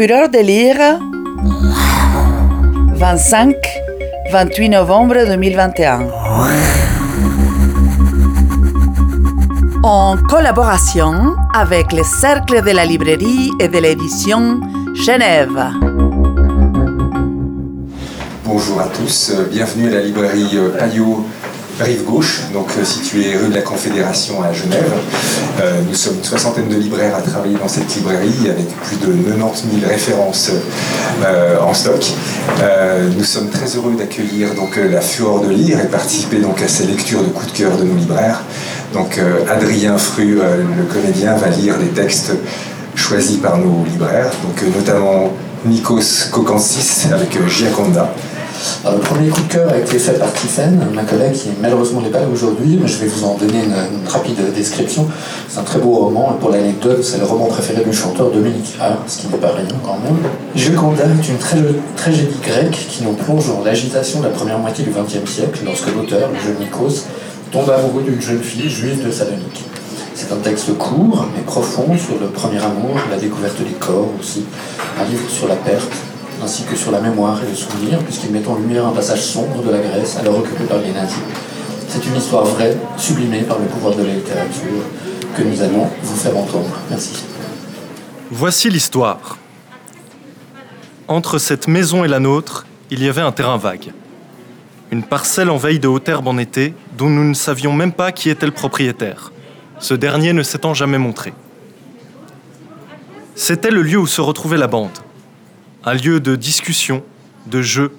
Fureur de lire 25-28 novembre 2021. En collaboration avec le Cercle de la librairie et de l'édition Genève. Bonjour à tous, bienvenue à la librairie Payot rive gauche, donc euh, située rue de la Confédération à Genève. Euh, nous sommes une soixantaine de libraires à travailler dans cette librairie avec plus de 90 000 références euh, en stock. nous sommes très heureux d'accueillir donc la Fureur de lire et participer donc à ces lectures de coups de cœur de nos libraires. Donc Adrien Fru, le comédien, va lire des textes choisis par nos libraires, donc notamment Nikos Kokansis avec Giaconda. Le premier coup de cœur a été fait par Tiffen, ma collègue qui malheureusement n'est pas là aujourd'hui, mais je vais vous en donner une, rapide description. C'est un très beau roman, et pour l'anecdote, c'est le roman préféré du chanteur Dominique A, ce qui n'est pas rien quand même. Gioconda est une tragédie grecque qui nous plonge dans l'agitation de la première moitié du XXe siècle, lorsque l'auteur, le jeune Nikos, tombe amoureux d'une jeune fille juive de Salonique. C'est un texte court mais profond sur le premier amour, la découverte des corps aussi, un livre sur la perte, ainsi que sur la mémoire et le souvenir, puisqu'il met en lumière un passage sombre de la Grèce alors occupée par les nazis. C'est une histoire vraie, sublimée par le pouvoir de la littérature, que nous allons vous faire entendre. Merci. Voici l'histoire. Entre cette maison et la nôtre, il y avait un terrain vague. Une parcelle envahie de haute herbe en été, dont nous ne savions même pas qui était le propriétaire, ce dernier ne s'étant jamais montré. C'était le lieu où se retrouvait la bande un lieu de discussion, de jeu,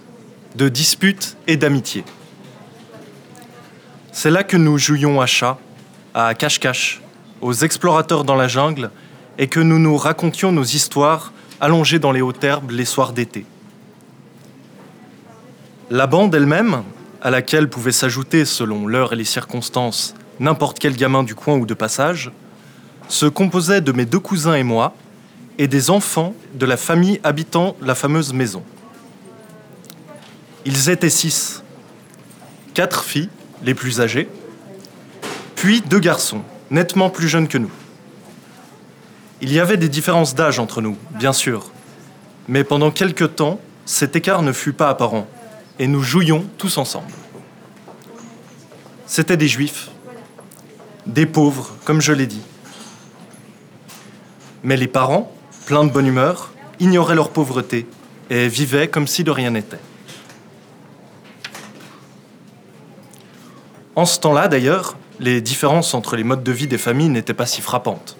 de dispute et d'amitié. C'est là que nous jouions à chat, à cache-cache, aux explorateurs dans la jungle, et que nous nous racontions nos histoires allongées dans les hautes herbes les soirs d'été. La bande elle-même, à laquelle pouvait s'ajouter, selon l'heure et les circonstances, n'importe quel gamin du coin ou de passage, se composait de mes deux cousins et moi, et des enfants de la famille habitant la fameuse maison. Ils étaient six. Quatre filles, les plus âgées, puis deux garçons, nettement plus jeunes que nous. Il y avait des différences d'âge entre nous, bien sûr, mais pendant quelque temps, cet écart ne fut pas apparent, et nous jouions tous ensemble. C'étaient des juifs, des pauvres, comme je l'ai dit. Mais les parents, pleins de bonne humeur, ignoraient leur pauvreté et vivaient comme si de rien n'était. En ce temps-là, d'ailleurs, les différences entre les modes de vie des familles n'étaient pas si frappantes.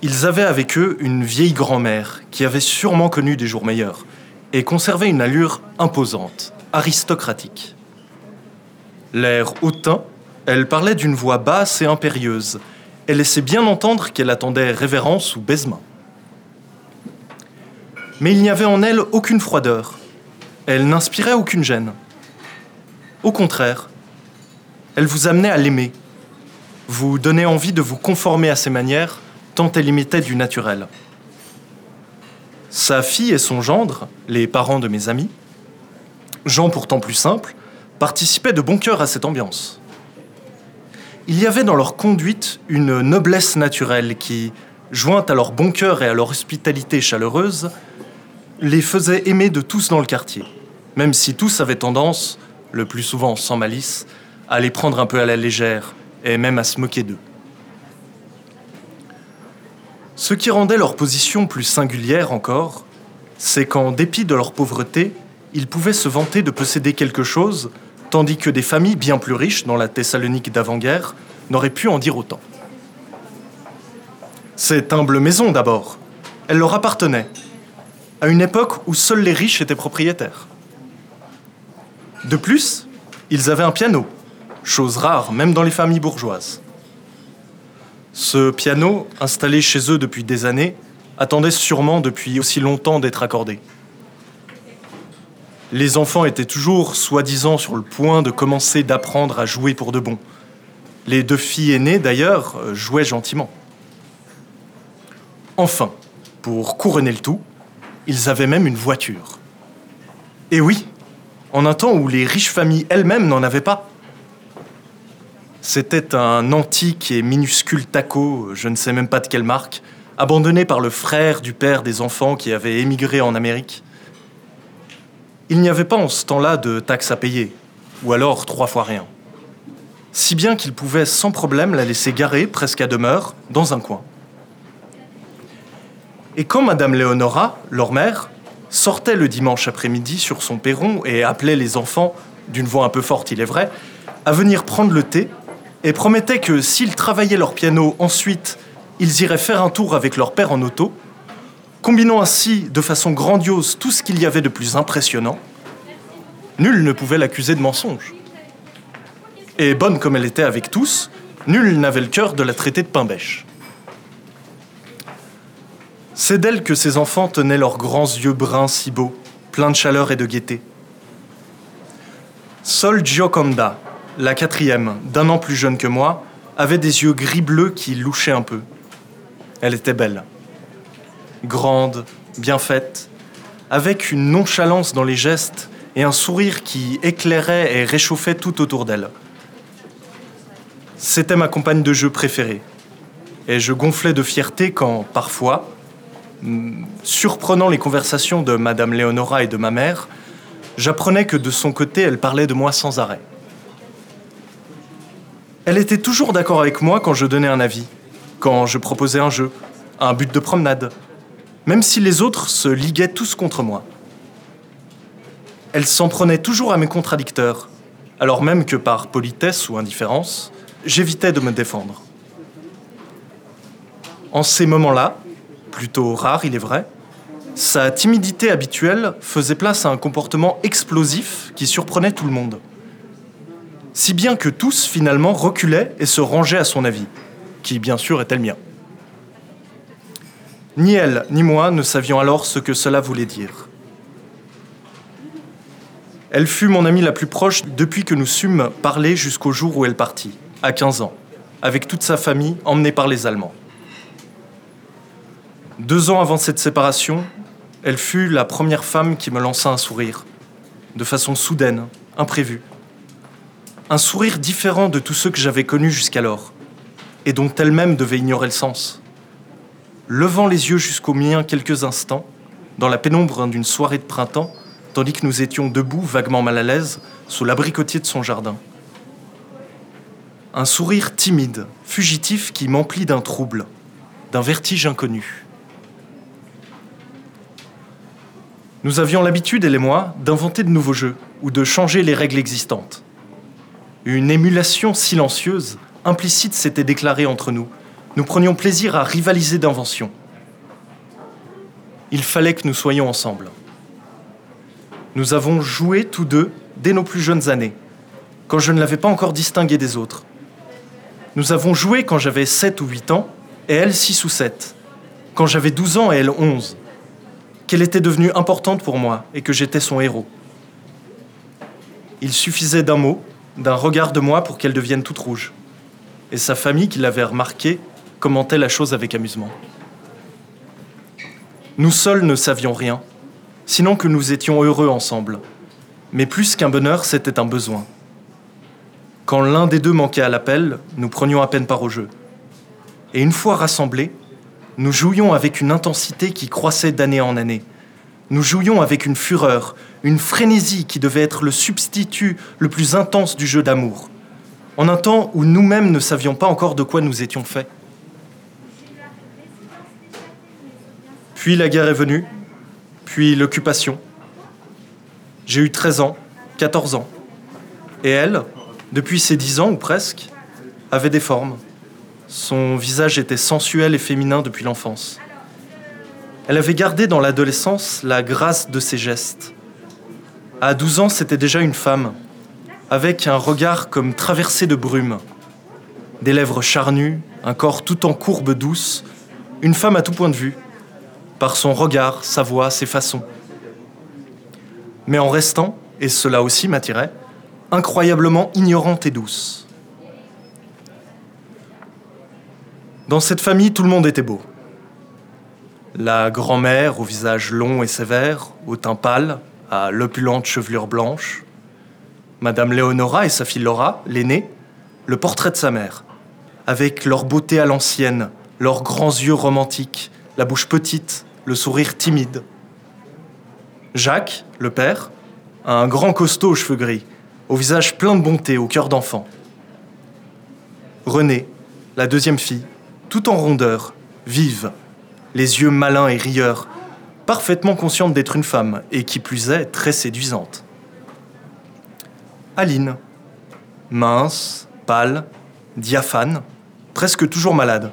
Ils avaient avec eux une vieille grand-mère qui avait sûrement connu des jours meilleurs et conservait une allure imposante, aristocratique. L'air hautain, elle parlait d'une voix basse et impérieuse, elle laissait bien entendre qu'elle attendait révérence ou baisement. Mais il n'y avait en elle aucune froideur. Elle n'inspirait aucune gêne. Au contraire, elle vous amenait à l'aimer, vous donnait envie de vous conformer à ses manières, tant elle imitait du naturel. Sa fille et son gendre, les parents de mes amis, gens pourtant plus simples, participaient de bon cœur à cette ambiance. Il y avait dans leur conduite une noblesse naturelle qui, jointe à leur bon cœur et à leur hospitalité chaleureuse, les faisait aimer de tous dans le quartier, même si tous avaient tendance, le plus souvent sans malice, à les prendre un peu à la légère et même à se moquer d'eux. Ce qui rendait leur position plus singulière encore, c'est qu'en dépit de leur pauvreté, ils pouvaient se vanter de posséder quelque chose tandis que des familles bien plus riches, dans la Thessalonique d'avant-guerre, n'auraient pu en dire autant. Cette humble maison, d'abord, elle leur appartenait, à une époque où seuls les riches étaient propriétaires. De plus, ils avaient un piano, chose rare même dans les familles bourgeoises. Ce piano, installé chez eux depuis des années, attendait sûrement depuis aussi longtemps d'être accordé. Les enfants étaient toujours soi-disant sur le point de commencer d'apprendre à jouer pour de bon. Les deux filles aînées, d'ailleurs, euh, jouaient gentiment. Enfin, pour couronner le tout, ils avaient même une voiture. Et oui, en un temps où les riches familles elles-mêmes n'en avaient pas. C'était un antique et minuscule taco, je ne sais même pas de quelle marque, abandonnée par le frère du père des enfants qui avait émigré en Amérique. Il n'y avait pas en ce temps-là de taxes à payer, ou alors trois fois rien. Si bien qu'il pouvait sans problème la laisser garer presque à demeure dans un coin. Et quand Madame Léonora, leur mère, sortait le dimanche après-midi sur son perron et appelait les enfants, d'une voix un peu forte il est vrai, à venir prendre le thé, et promettait que s'ils travaillaient leur piano ensuite, ils iraient faire un tour avec leur père en auto, combinant ainsi de façon grandiose tout ce qu'il y avait de plus impressionnant, nul ne pouvait l'accuser de mensonge. Et bonne comme elle était avec tous, nul n'avait le cœur de la traiter de pain bêche. C'est d'elle que ses enfants tenaient leurs grands yeux bruns si beaux, pleins de chaleur et de gaieté. Seule Gioconda, la quatrième, d'un an plus jeune que moi, avait des yeux gris-bleus qui louchaient un peu. Elle était belle. Grande, bien faite, avec une nonchalance dans les gestes et un sourire qui éclairait et réchauffait tout autour d'elle. C'était ma compagne de jeu préférée. Et je gonflais de fierté quand, parfois, surprenant les conversations de Madame Léonora et de ma mère, j'apprenais que de son côté, elle parlait de moi sans arrêt. Elle était toujours d'accord avec moi quand je donnais un avis, quand je proposais un jeu, un but de promenade, même si les autres se liguaient tous contre moi. Elle s'en prenait toujours à mes contradicteurs, alors même que par politesse ou indifférence, j'évitais de me défendre. En ces moments-là, plutôt rare il est vrai, sa timidité habituelle faisait place à un comportement explosif qui surprenait tout le monde. Si bien que tous finalement reculaient et se rangeaient à son avis, qui bien sûr était le mien. Ni elle ni moi ne savions alors ce que cela voulait dire. Elle fut mon amie la plus proche depuis que nous sûmes parler jusqu'au jour où elle partit, à 15 ans, avec toute sa famille emmenée par les Allemands. Deux ans avant cette séparation, elle fut la première femme qui me lança un sourire, de façon soudaine, imprévue. Un sourire différent de tous ceux que j'avais connus jusqu'alors, et dont elle-même devait ignorer le sens. Levant les yeux jusqu'aux miens quelques instants, dans la pénombre d'une soirée de printemps, tandis que nous étions debout, vaguement mal à l'aise, sous l'abricotier de son jardin. Un sourire timide, fugitif qui m'emplit d'un trouble, d'un vertige inconnu. Nous avions l'habitude, elle et moi, d'inventer de nouveaux jeux ou de changer les règles existantes. Une émulation silencieuse, implicite, s'était déclarée entre nous. Nous prenions plaisir à rivaliser d'inventions. Il fallait que nous soyons ensemble. Nous avons joué tous deux dès nos plus jeunes années, quand je ne l'avais pas encore distingué des autres. Nous avons joué quand j'avais 7 ou 8 ans, et elle 6 ou 7, quand j'avais 12 ans et elle 11 qu'elle était devenue importante pour moi et que j'étais son héros. Il suffisait d'un mot, d'un regard de moi pour qu'elle devienne toute rouge. Et sa famille, qui l'avait remarqué, commentait la chose avec amusement. Nous seuls ne savions rien, sinon que nous étions heureux ensemble. Mais plus qu'un bonheur, c'était un besoin. Quand l'un des deux manquait à l'appel, nous prenions à peine part au jeu. Et une fois rassemblés, nous jouions avec une intensité qui croissait d'année en année. Nous jouions avec une fureur, une frénésie qui devait être le substitut le plus intense du jeu d'amour, en un temps où nous-mêmes ne savions pas encore de quoi nous étions faits. Puis la guerre est venue, puis l'occupation. J'ai eu 13 ans, 14 ans. Et elle, depuis ses 10 ans ou presque, avait des formes, son visage était sensuel et féminin depuis l'enfance. Elle avait gardé dans l'adolescence la grâce de ses gestes. À 12 ans, c'était déjà une femme, avec un regard comme traversé de brume, des lèvres charnues, un corps tout en courbe douce, une femme à tout point de vue, par son regard, sa voix, ses façons. Mais en restant, et cela aussi m'attirait, incroyablement ignorante et douce. Dans cette famille, tout le monde était beau. La grand-mère au visage long et sévère, au teint pâle, à l'opulente chevelure blanche. Madame Léonora et sa fille Laura, l'aînée, le portrait de sa mère, avec leur beauté à l'ancienne, leurs grands yeux romantiques, la bouche petite, le sourire timide. Jacques, le père, un grand costaud aux cheveux gris, au visage plein de bonté, au cœur d'enfant. Renée, la deuxième fille, tout en rondeur, vive, les yeux malins et rieurs, parfaitement consciente d'être une femme, et qui plus est, très séduisante. Aline, mince, pâle, diaphane, presque toujours malade,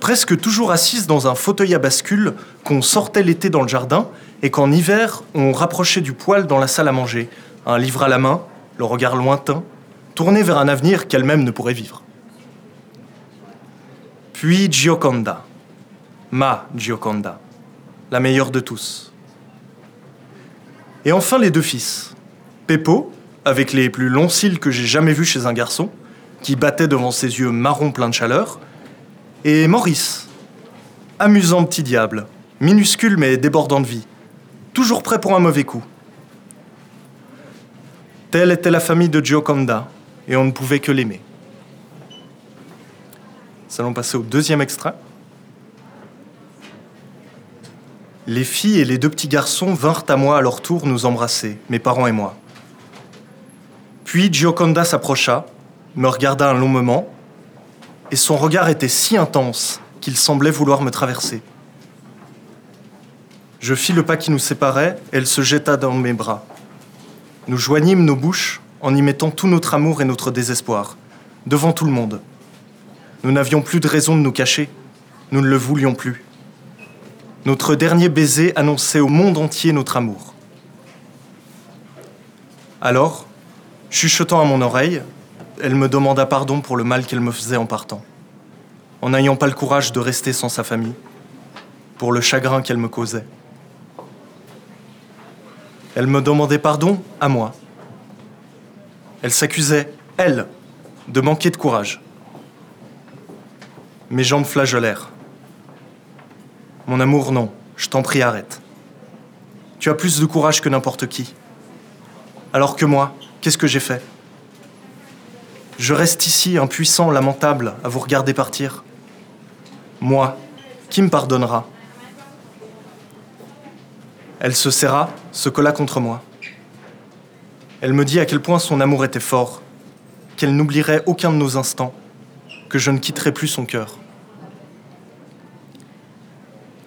presque toujours assise dans un fauteuil à bascule qu'on sortait l'été dans le jardin et qu'en hiver on rapprochait du poêle dans la salle à manger, un livre à la main, le regard lointain, tourné vers un avenir qu'elle-même ne pourrait vivre. Puis Gioconda, ma Gioconda, la meilleure de tous. Et enfin les deux fils, Peppo, avec les plus longs cils que j'ai jamais vus chez un garçon, qui battait devant ses yeux marrons pleins de chaleur, et Maurice, amusant petit diable, minuscule mais débordant de vie, toujours prêt pour un mauvais coup. Telle était la famille de Gioconda, et on ne pouvait que l'aimer. Nous allons passer au deuxième extrait. Les filles et les deux petits garçons vinrent à moi à leur tour nous embrasser, mes parents et moi. Puis Gioconda s'approcha, me regarda un long moment, et son regard était si intense qu'il semblait vouloir me traverser. Je fis le pas qui nous séparait, elle se jeta dans mes bras. Nous joignîmes nos bouches en y mettant tout notre amour et notre désespoir, devant tout le monde. Nous n'avions plus de raison de nous cacher, nous ne le voulions plus. Notre dernier baiser annonçait au monde entier notre amour. Alors, chuchotant à mon oreille, elle me demanda pardon pour le mal qu'elle me faisait en partant, en n'ayant pas le courage de rester sans sa famille, pour le chagrin qu'elle me causait. Elle me demandait pardon à moi. Elle s'accusait, elle, de manquer de courage. Mes jambes flageolèrent. Mon amour, non, je t'en prie, arrête. Tu as plus de courage que n'importe qui. Alors que moi, qu'est-ce que j'ai fait? Je reste ici, impuissant, lamentable, à vous regarder partir. Moi, qui me pardonnera? Elle se serra, se colla contre moi. Elle me dit à quel point son amour était fort, qu'elle n'oublierait aucun de nos instants, que je ne quitterai plus son cœur.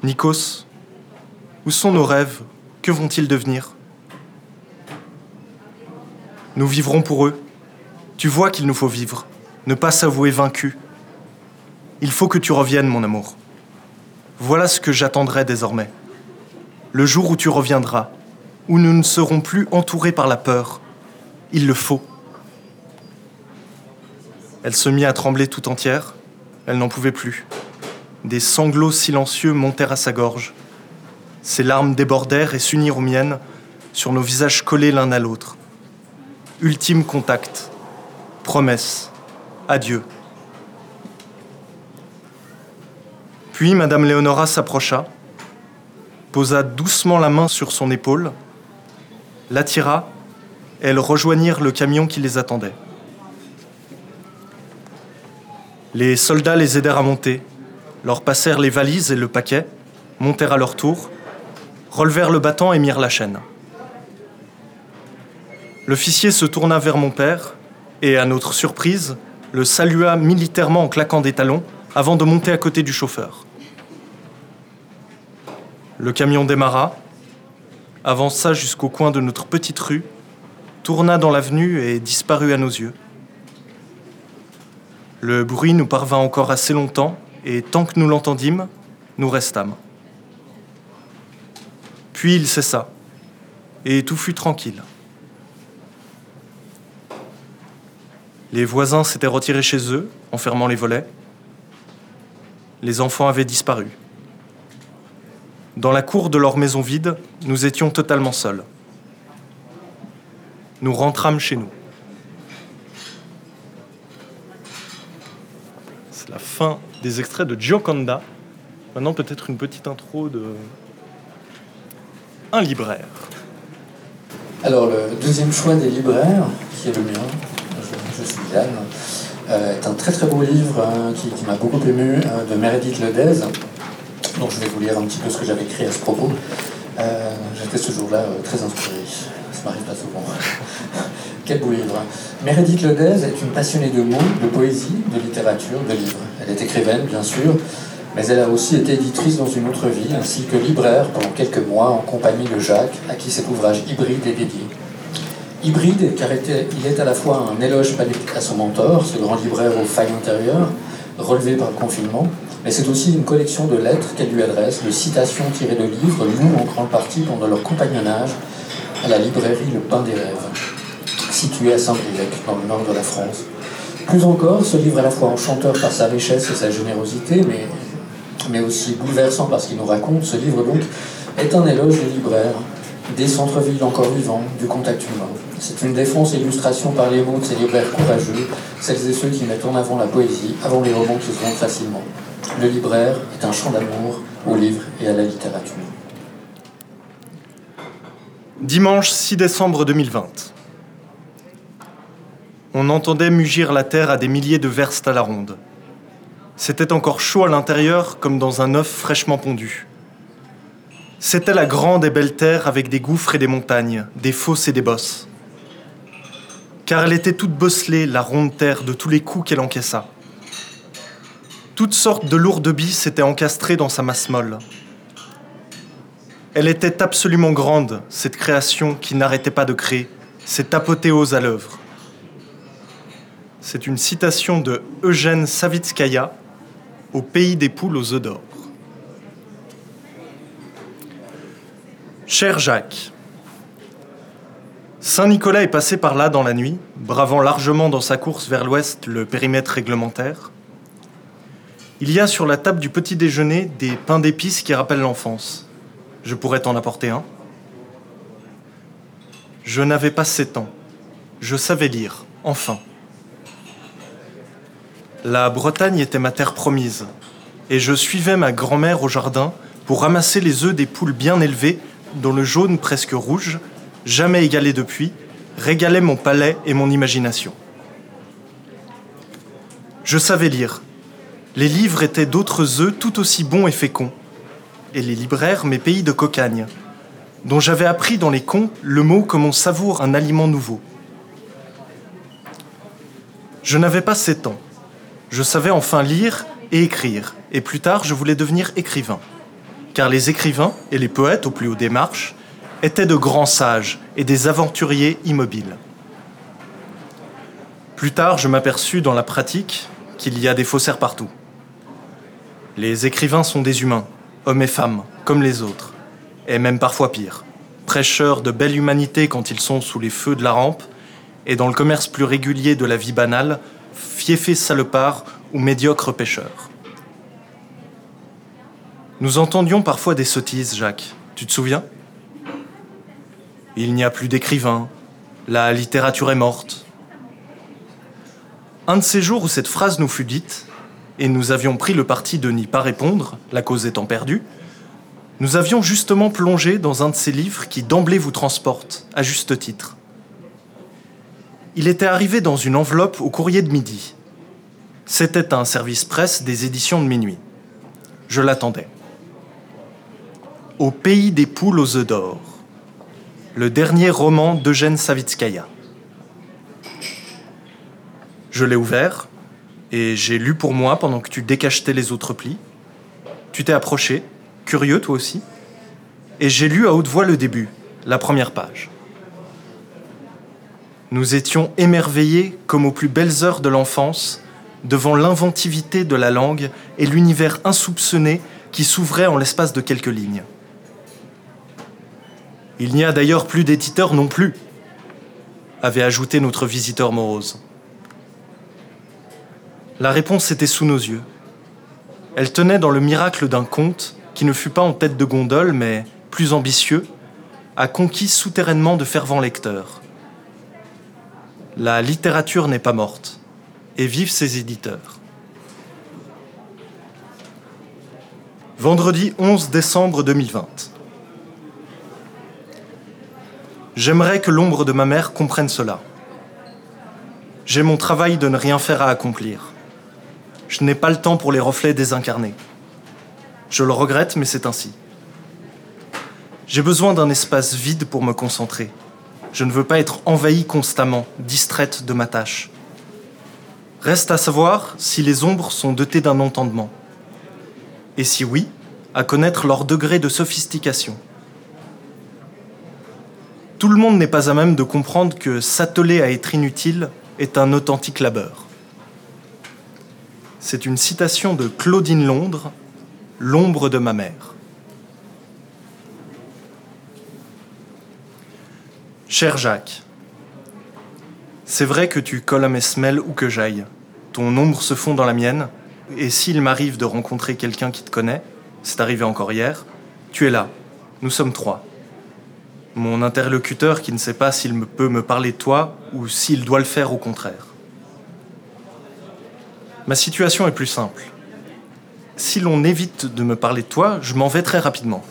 Nikos, où sont nos rêves? Que vont-ils devenir? Nous vivrons pour eux. Tu vois qu'il nous faut vivre, ne pas s'avouer vaincu. Il faut que tu reviennes, mon amour. Voilà ce que j'attendrai désormais le jour où tu reviendras, où nous ne serons plus entourés par la peur. Il le faut. Elle se mit à trembler tout entière. Elle n'en pouvait plus. Des sanglots silencieux montèrent à sa gorge. Ses larmes débordèrent et s'unirent aux miennes, sur nos visages collés l'un à l'autre. Ultime contact. Promesse. Adieu. Puis Madame Léonora s'approcha, posa doucement la main sur son épaule, l'attira, elles rejoignirent le camion qui les attendait. Les soldats les aidèrent à monter, leur passèrent les valises et le paquet, montèrent à leur tour, relevèrent le battant et mirent la chaîne. L'officier se tourna vers mon père et, à notre surprise, le salua militairement en claquant des talons avant de monter à côté du chauffeur. Le camion démarra, avança jusqu'au coin de notre petite rue, tourna dans l'avenue et disparut à nos yeux. Le bruit nous parvint encore assez longtemps, et tant que nous l'entendîmes, nous restâmes. Puis il cessa, et tout fut tranquille. Les voisins s'étaient retirés chez eux, en fermant les volets. Les enfants avaient disparu. Dans la cour de leur maison vide, nous étions totalement seuls. Nous rentrâmes chez nous. C'est la fin des extraits de Gioconda. Maintenant, peut-être une petite intro de un libraire. Alors, le deuxième choix des libraires, qui est le mien, je, suis Yann, est un très très beau livre qui, m'a beaucoup ému de Meredith Ledez. Donc je vais vous lire un petit peu ce que j'avais écrit à ce propos. J'étais ce jour-là très inspiré. Ça m'arrive pas souvent. Quel beau livre. Meredith Ledez est une passionnée de mots, de poésie, de littérature, de livres. Elle est écrivaine, bien sûr, mais elle a aussi été éditrice dans une autre vie, ainsi que libraire pendant quelques mois en compagnie de Jacques, à qui cet ouvrage hybride est dédié. Hybride car il est à la fois un éloge à son mentor, ce grand libraire aux failles intérieures, relevé par le confinement, mais c'est aussi une collection de lettres qu'elle lui adresse, de citations tirées de livres lus en grande partie pendant leur compagnonnage à la librairie Le Pain des Rêves, située à Saint-Brieuc, dans le nord de la France. Plus encore, ce livre est à la fois enchanteur par sa richesse et sa générosité, mais mais aussi bouleversant parce qu'il nous raconte, ce livre donc est un éloge des libraires, des centres-villes encore vivants, du contact humain. C'est une défense et illustration par les mots de ces libraires courageux, celles et ceux qui mettent en avant la poésie avant les romans qui se vendent facilement. Le libraire est un chant d'amour au livre et à la littérature. Dimanche 6 décembre 2020. On entendait mugir la terre à des milliers de verstes à la ronde. C'était encore chaud à l'intérieur comme dans un œuf fraîchement pondu. C'était la grande et belle terre avec des gouffres et des montagnes, des fosses et des bosses. Car elle était toute bosselée, la ronde terre, de tous les coups qu'elle encaissa. Toutes sortes de lourdes billes s'étaient encastrées dans sa masse molle. Elle était absolument grande, cette création qui n'arrêtait pas de créer, cette apothéose à l'œuvre. C'est une citation de Eugène Savitskaya, au pays des poules aux œufs d'or. Cher Jacques, Saint-Nicolas est passé par là dans la nuit, bravant largement dans sa course vers l'ouest le périmètre réglementaire. Il y a sur la table du petit déjeuner des pains d'épices qui rappellent l'enfance. Je pourrais t'en apporter un. Je n'avais pas sept ans. Je savais lire, enfin. La Bretagne était ma terre promise, et je suivais ma grand-mère au jardin pour ramasser les œufs des poules bien élevées, dont le jaune presque rouge, jamais égalé depuis, régalait mon palais et mon imagination. Je savais lire. Les livres étaient d'autres œufs tout aussi bons et féconds, et les libraires mes pays de cocagne, dont j'avais appris dans les contes le mot comme on savoure un aliment nouveau. Je n'avais pas sept ans. Je savais enfin lire et écrire, et plus tard je voulais devenir écrivain. Car les écrivains et les poètes au plus haut des marches étaient de grands sages et des aventuriers immobiles. Plus tard, je m'aperçus dans la pratique qu'il y a des faussaires partout. Les écrivains sont des humains, hommes et femmes, comme les autres, et même parfois pire, prêcheurs de belle humanité quand ils sont sous les feux de la rampe, et dans le commerce plus régulier de la vie banale, fiefé salopard ou médiocre pêcheur. Nous entendions parfois des sottises, Jacques. Tu te souviens? Il n'y a plus d'écrivains. La littérature est morte. Un de ces jours où cette phrase nous fut dite, et nous avions pris le parti de n'y pas répondre, la cause étant perdue, nous avions justement plongé dans un de ces livres qui d'emblée vous transportent, à juste titre. Il était arrivé dans une enveloppe au courrier de midi. C'était un service presse des éditions de minuit. Je l'attendais. Au pays des poules aux œufs d'or, le dernier roman d'Eugène Savitskaya. Je l'ai ouvert et j'ai lu pour moi pendant que tu décachetais les autres plis. Tu t'es approché, curieux toi aussi, et j'ai lu à haute voix le début, la première page. Nous étions émerveillés comme aux plus belles heures de l'enfance devant l'inventivité de la langue et l'univers insoupçonné qui s'ouvrait en l'espace de quelques lignes. Il n'y a d'ailleurs plus d'éditeur non plus, avait ajouté notre visiteur morose. La réponse était sous nos yeux. Elle tenait dans le miracle d'un conte qui ne fut pas en tête de gondole, mais plus ambitieux, a conquis souterrainement de fervents lecteurs. La littérature n'est pas morte, et vivent ses éditeurs. Vendredi 11 décembre 2020. J'aimerais que l'ombre de ma mère comprenne cela. J'ai mon travail de ne rien faire à accomplir. Je n'ai pas le temps pour les reflets désincarnés. Je le regrette, mais c'est ainsi. J'ai besoin d'un espace vide pour me concentrer. Je ne veux pas être envahi constamment, distraite de ma tâche. Reste à savoir si les ombres sont dotées d'un entendement. Et si oui, à connaître leur degré de sophistication. Tout le monde n'est pas à même de comprendre que s'atteler à être inutile est un authentique labeur. C'est une citation de Claudine Londres, L'ombre de ma mère. Cher Jacques, c'est vrai que tu colles à mes semelles où que j'aille. Ton ombre se fond dans la mienne, et s'il m'arrive de rencontrer quelqu'un qui te connaît, c'est arrivé encore hier, tu es là. Nous sommes trois. Mon interlocuteur qui ne sait pas s'il peut me parler de toi ou s'il doit le faire au contraire. Ma situation est plus simple. Si l'on évite de me parler de toi, je m'en vais très rapidement,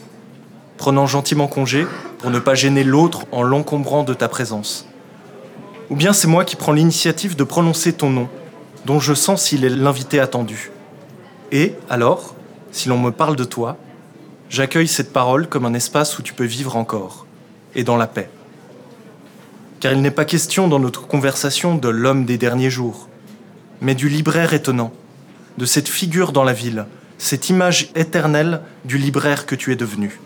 prenant gentiment congé pour ne pas gêner l'autre en l'encombrant de ta présence. Ou bien c'est moi qui prends l'initiative de prononcer ton nom, dont je sens s'il est l'invité attendu. Et alors, si l'on me parle de toi, j'accueille cette parole comme un espace où tu peux vivre encore, et dans la paix. Car il n'est pas question dans notre conversation de l'homme des derniers jours, mais du libraire étonnant, de cette figure dans la ville, cette image éternelle du libraire que tu es devenu.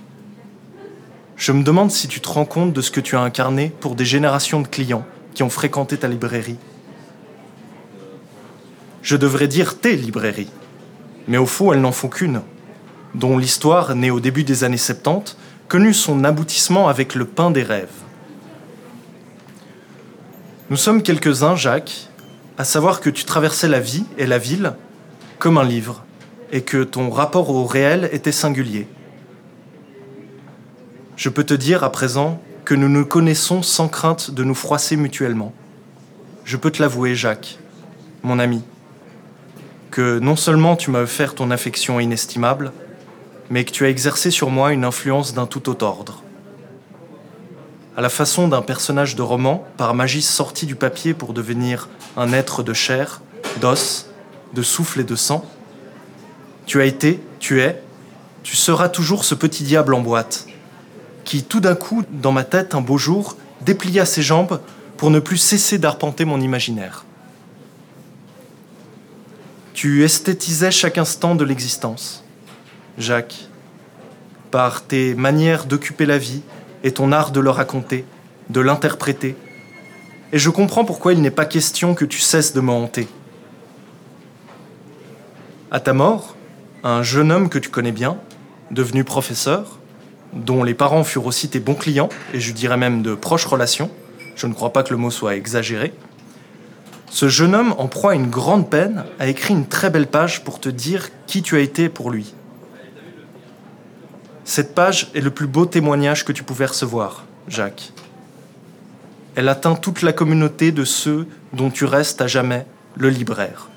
Je me demande si tu te rends compte de ce que tu as incarné pour des générations de clients qui ont fréquenté ta librairie. Je devrais dire tes librairies, mais au fond elles n'en font qu'une, dont l'histoire, née au début des années 70, connut son aboutissement avec le pain des rêves. Nous sommes quelques-uns, Jacques, à savoir que tu traversais la vie et la ville comme un livre, et que ton rapport au réel était singulier. Je peux te dire à présent que nous nous connaissons sans crainte de nous froisser mutuellement. Je peux te l'avouer, Jacques, mon ami, que non seulement tu m'as offert ton affection inestimable, mais que tu as exercé sur moi une influence d'un tout autre ordre. À la façon d'un personnage de roman, par magie sorti du papier pour devenir un être de chair, d'os, de souffle et de sang, tu as été, tu es, tu seras toujours ce petit diable en boîte, qui tout d'un coup, dans ma tête, un beau jour, déplia ses jambes pour ne plus cesser d'arpenter mon imaginaire. Tu esthétisais chaque instant de l'existence. Jacques, par tes manières d'occuper la vie et ton art de le raconter, de l'interpréter. Et je comprends pourquoi il n'est pas question que tu cesses de me hanter. À ta mort, un jeune homme que tu connais bien, devenu professeur, dont les parents furent aussi tes bons clients, et je dirais même de proches relations, je ne crois pas que le mot soit exagéré, ce jeune homme, en proie à une grande peine, a écrit une très belle page pour te dire qui tu as été pour lui. Cette page est le plus beau témoignage que tu pouvais recevoir, Jacques. Elle atteint toute la communauté de ceux dont tu restes à jamais le libraire.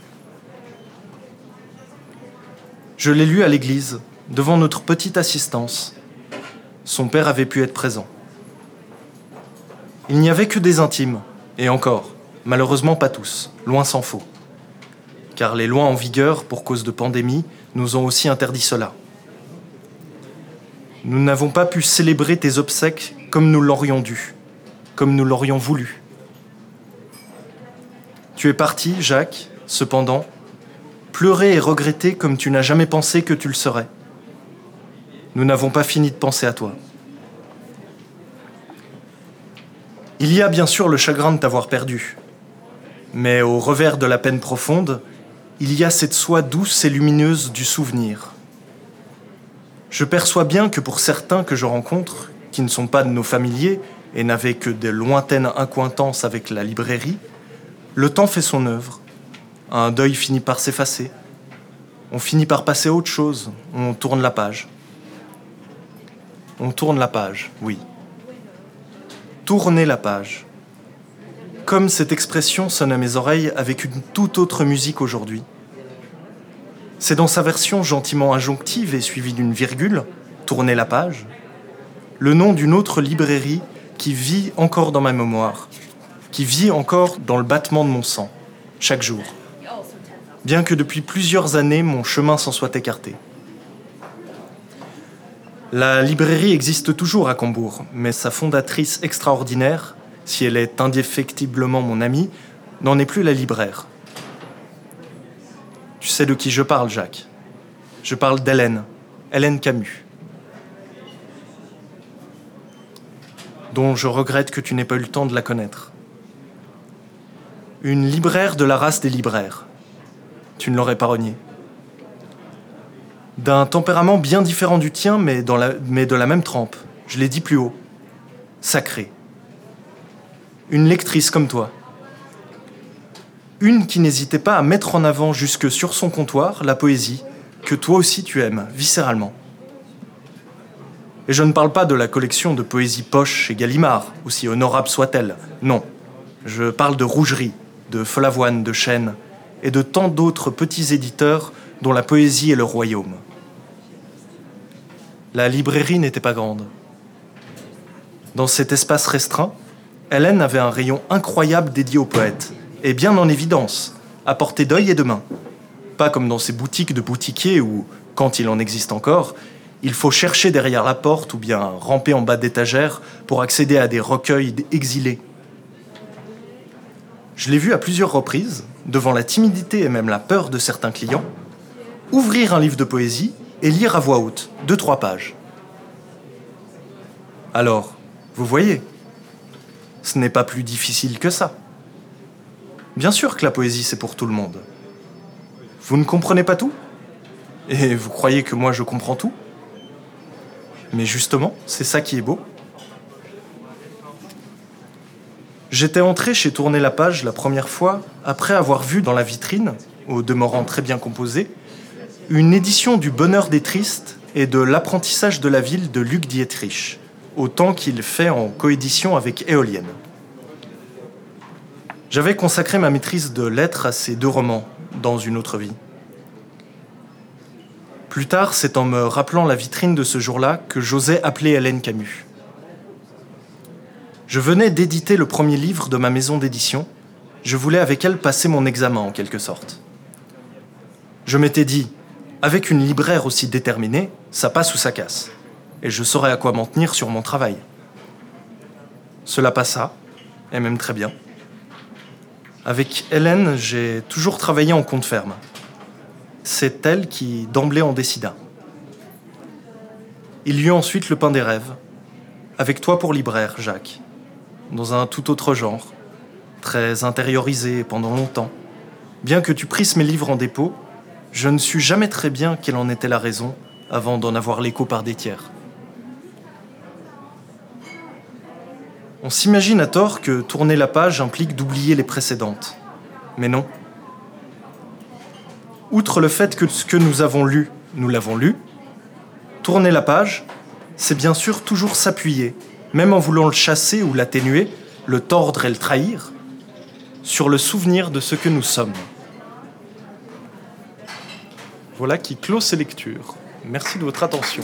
Je l'ai lu à l'église, devant notre petite assistance. Son père avait pu être présent. Il n'y avait que des intimes, et encore, malheureusement pas tous, loin s'en faut. Car les lois en vigueur pour cause de pandémie nous ont aussi interdit cela. Nous n'avons pas pu célébrer tes obsèques comme nous l'aurions dû, comme nous l'aurions voulu. Tu es parti, Jacques, cependant, pleurer et regretter comme tu n'as jamais pensé que tu le serais. Nous n'avons pas fini de penser à toi. Il y a bien sûr le chagrin de t'avoir perdu, mais au revers de la peine profonde, il y a cette soie douce et lumineuse du souvenir. Je perçois bien que pour certains que je rencontre, qui ne sont pas de nos familiers et n'avaient que de lointaines accointances avec la librairie, le temps fait son œuvre. Un deuil finit par s'effacer. On finit par passer à autre chose. On tourne la page. On tourne la page, oui. Tourner la page. Comme cette expression sonne à mes oreilles avec une toute autre musique aujourd'hui. C'est dans sa version gentiment injonctive et suivie d'une virgule, tourner la page, le nom d'une autre librairie qui vit encore dans ma mémoire, qui vit encore dans le battement de mon sang, chaque jour, bien que depuis plusieurs années mon chemin s'en soit écarté. La librairie existe toujours à Cambourg, mais sa fondatrice extraordinaire, si elle est indéfectiblement mon amie, n'en est plus la libraire. Tu sais de qui je parle, Jacques. Je parle d'Hélène, Hélène Camus. dont je regrette que tu n'aies pas eu le temps de la connaître. Une libraire de la race des libraires. Tu ne l'aurais pas renié. D'un tempérament bien différent du tien, mais, de la même trempe. Je l'ai dit plus haut. Sacrée. Une lectrice comme toi. Une qui n'hésitait pas à mettre en avant jusque sur son comptoir la poésie que toi aussi tu aimes, viscéralement. Et je ne parle pas de la collection de poésie poche chez Gallimard, aussi honorable soit-elle. Non. Je parle de Rougerie, de Folavoine, de Chêne, et de tant d'autres petits éditeurs dont la poésie est le royaume. La librairie n'était pas grande. Dans cet espace restreint, Hélène avait un rayon incroyable dédié aux poètes, et bien en évidence, à portée d'œil et de main. Pas comme dans ces boutiques de boutiquiers où, quand il en existe encore, il faut chercher derrière la porte ou bien ramper en bas d'étagère pour accéder à des recueils exilés. Je l'ai vu à plusieurs reprises, devant la timidité et même la peur de certains clients, ouvrir un livre de poésie et lire à voix haute, deux, trois pages. Alors, vous voyez, ce n'est pas plus difficile que ça. Bien sûr que la poésie, c'est pour tout le monde. Vous ne comprenez pas tout? Et vous croyez que moi, je comprends tout? Mais justement, c'est ça qui est beau. J'étais entré chez Tourner la page la première fois après avoir vu dans la vitrine, au demeurant très bien composé, une édition du Bonheur des Tristes et de L'apprentissage de la ville de Luc Dietrich, autant qu'il fait en coédition avec Éolienne. J'avais consacré ma maîtrise de lettres à ces deux romans dans une autre vie. Plus tard, c'est en me rappelant la vitrine de ce jour-là que j'osais appeler Hélène Camus. Je venais d'éditer le premier livre de ma maison d'édition. Je voulais avec elle passer mon examen en quelque sorte. Je m'étais dit, avec une libraire aussi déterminée, ça passe ou ça casse. Et je saurais à quoi m'en tenir sur mon travail. Cela passa, et même très bien. Avec Hélène, j'ai toujours travaillé en compte ferme c'est elle qui d'emblée en décida. Il y eut ensuite le pain des rêves, avec toi pour libraire, Jacques, dans un tout autre genre, très intériorisé pendant longtemps. Bien que tu prisses mes livres en dépôt, je ne sus jamais très bien quelle en était la raison avant d'en avoir l'écho par des tiers. On s'imagine à tort que tourner la page implique d'oublier les précédentes. Mais non. Outre le fait que ce que nous avons lu, nous l'avons lu, tourner la page, c'est bien sûr toujours s'appuyer, même en voulant le chasser ou l'atténuer, le tordre et le trahir, sur le souvenir de ce que nous sommes. Voilà qui clôt ces lectures. Merci de votre attention.